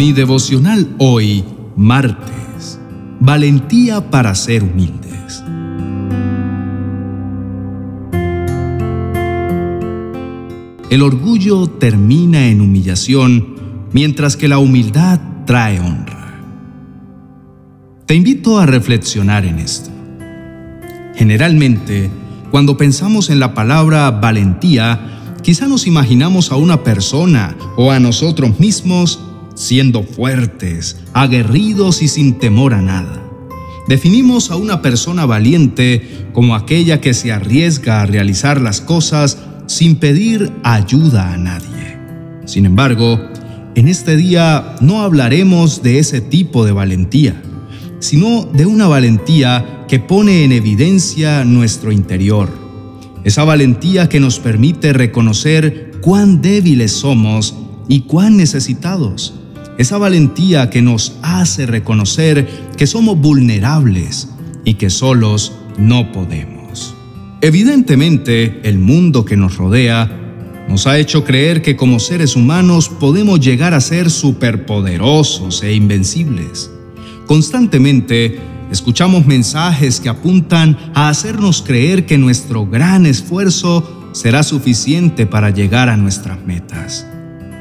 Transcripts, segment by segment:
Mi devocional hoy, martes. Valentía para ser humildes. El orgullo termina en humillación, mientras que la humildad trae honra. Te invito a reflexionar en esto. Generalmente, cuando pensamos en la palabra valentía, quizá nos imaginamos a una persona o a nosotros mismos siendo fuertes, aguerridos y sin temor a nada. Definimos a una persona valiente como aquella que se arriesga a realizar las cosas sin pedir ayuda a nadie. Sin embargo, en este día no hablaremos de ese tipo de valentía, sino de una valentía que pone en evidencia nuestro interior. Esa valentía que nos permite reconocer cuán débiles somos y cuán necesitados. Esa valentía que nos hace reconocer que somos vulnerables y que solos no podemos. Evidentemente, el mundo que nos rodea nos ha hecho creer que como seres humanos podemos llegar a ser superpoderosos e invencibles. Constantemente escuchamos mensajes que apuntan a hacernos creer que nuestro gran esfuerzo será suficiente para llegar a nuestras metas.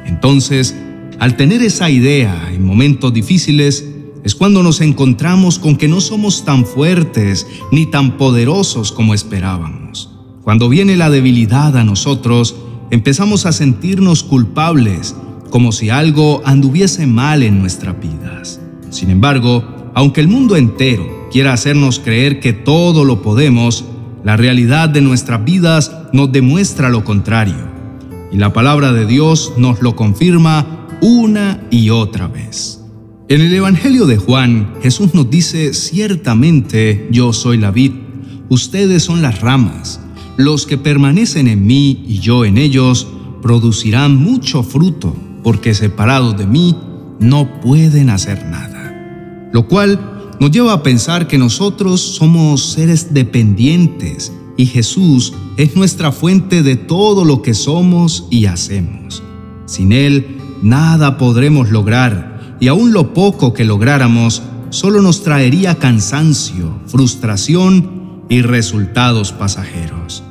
Entonces, al tener esa idea en momentos difíciles, es cuando nos encontramos con que no somos tan fuertes ni tan poderosos como esperábamos. Cuando viene la debilidad a nosotros, empezamos a sentirnos culpables, como si algo anduviese mal en nuestras vidas. Sin embargo, aunque el mundo entero quiera hacernos creer que todo lo podemos, la realidad de nuestras vidas nos demuestra lo contrario. Y la palabra de Dios nos lo confirma una y otra vez. En el Evangelio de Juan, Jesús nos dice, ciertamente yo soy la vid, ustedes son las ramas, los que permanecen en mí y yo en ellos, producirán mucho fruto, porque separados de mí no pueden hacer nada. Lo cual nos lleva a pensar que nosotros somos seres dependientes y Jesús es nuestra fuente de todo lo que somos y hacemos. Sin Él, nada podremos lograr y aún lo poco que lográramos solo nos traería cansancio, frustración y resultados pasajeros.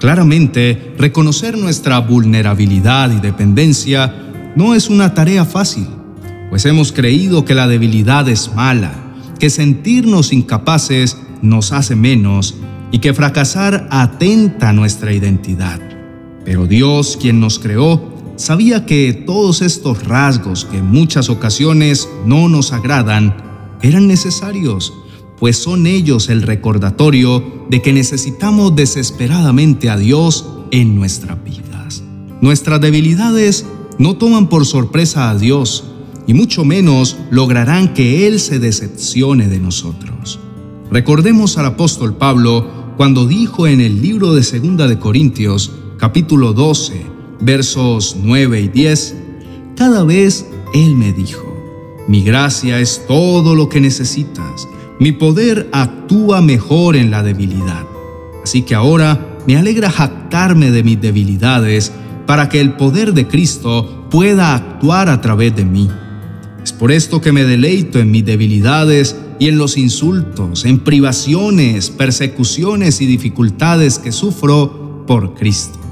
Claramente, reconocer nuestra vulnerabilidad y dependencia no es una tarea fácil, pues hemos creído que la debilidad es mala, que sentirnos incapaces nos hace menos y que fracasar atenta nuestra identidad. Pero Dios, quien nos creó, sabía que todos estos rasgos que en muchas ocasiones no nos agradan eran necesarios, pues son ellos el recordatorio de que necesitamos desesperadamente a Dios en nuestras vidas. Nuestras debilidades no toman por sorpresa a Dios y mucho menos lograrán que Él se decepcione de nosotros. Recordemos al apóstol Pablo cuando dijo en el libro de Segunda de Corintios, capítulo 12, versos 9 y 10, cada vez Él me dijo, mi gracia es todo lo que necesitas, mi poder actúa mejor en la debilidad. Así que ahora me alegra jactarme de mis debilidades para que el poder de Cristo pueda actuar a través de mí. Es por esto que me deleito en mis debilidades y en los insultos, en privaciones, persecuciones y dificultades que sufro por Cristo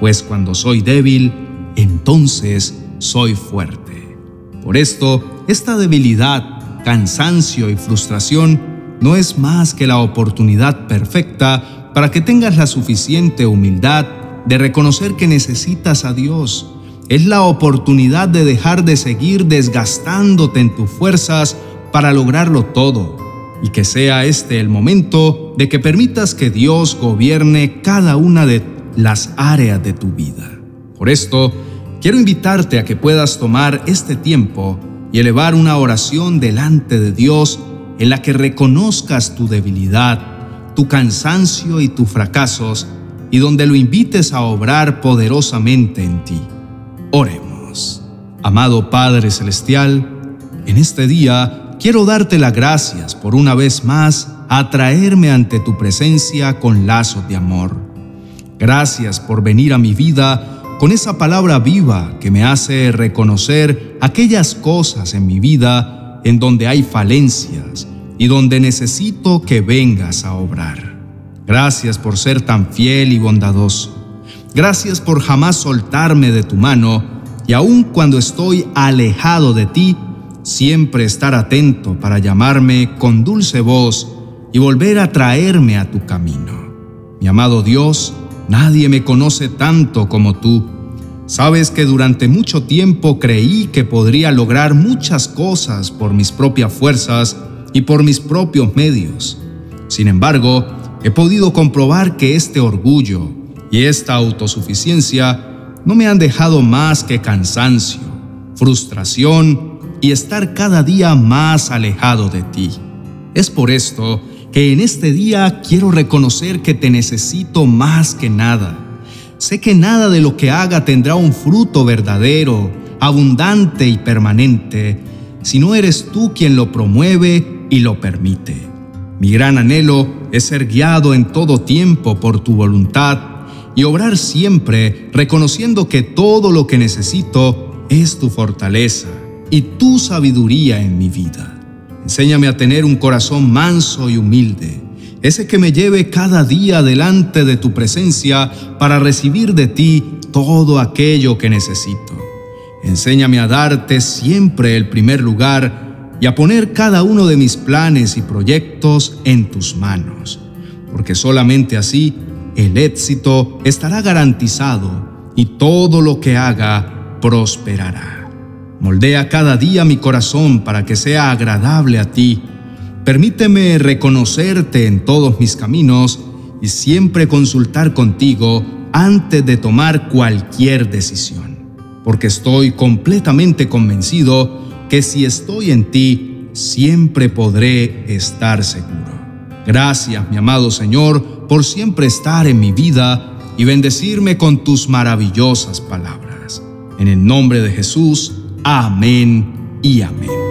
pues cuando soy débil, entonces soy fuerte. Por esto, esta debilidad, cansancio y frustración no es más que la oportunidad perfecta para que tengas la suficiente humildad de reconocer que necesitas a Dios. Es la oportunidad de dejar de seguir desgastándote en tus fuerzas para lograrlo todo y que sea este el momento de que permitas que Dios gobierne cada una de las áreas de tu vida. Por esto, quiero invitarte a que puedas tomar este tiempo y elevar una oración delante de Dios en la que reconozcas tu debilidad, tu cansancio y tus fracasos y donde lo invites a obrar poderosamente en ti. Oremos. Amado Padre Celestial, en este día quiero darte las gracias por una vez más atraerme ante tu presencia con lazos de amor. Gracias por venir a mi vida con esa palabra viva que me hace reconocer aquellas cosas en mi vida en donde hay falencias y donde necesito que vengas a obrar. Gracias por ser tan fiel y bondadoso. Gracias por jamás soltarme de tu mano y aun cuando estoy alejado de ti, siempre estar atento para llamarme con dulce voz y volver a traerme a tu camino. Mi amado Dios, nadie me conoce tanto como tú. Sabes que durante mucho tiempo creí que podría lograr muchas cosas por mis propias fuerzas y por mis propios medios. Sin embargo, he podido comprobar que este orgullo y esta autosuficiencia no me han dejado más que cansancio, frustración y estar cada día más alejado de ti. Es por esto que en este día quiero reconocer que te necesito más que nada. Sé que nada de lo que haga tendrá un fruto verdadero, abundante y permanente, si no eres tú quien lo promueve y lo permite. Mi gran anhelo es ser guiado en todo tiempo por tu voluntad y obrar siempre reconociendo que todo lo que necesito es tu fortaleza y tu sabiduría en mi vida. Enséñame a tener un corazón manso y humilde, ese que me lleve cada día delante de tu presencia para recibir de ti todo aquello que necesito. Enséñame a darte siempre el primer lugar y a poner cada uno de mis planes y proyectos en tus manos, porque solamente así el éxito estará garantizado y todo lo que haga prosperará. Moldea cada día mi corazón para que sea agradable a ti. Permíteme reconocerte en todos mis caminos y siempre consultar contigo antes de tomar cualquier decisión, porque estoy completamente convencido que si estoy en ti, siempre podré estar seguro. Gracias, mi amado Señor, por siempre estar en mi vida y bendecirme con tus maravillosas palabras. En el nombre de Jesús, Amén y amén.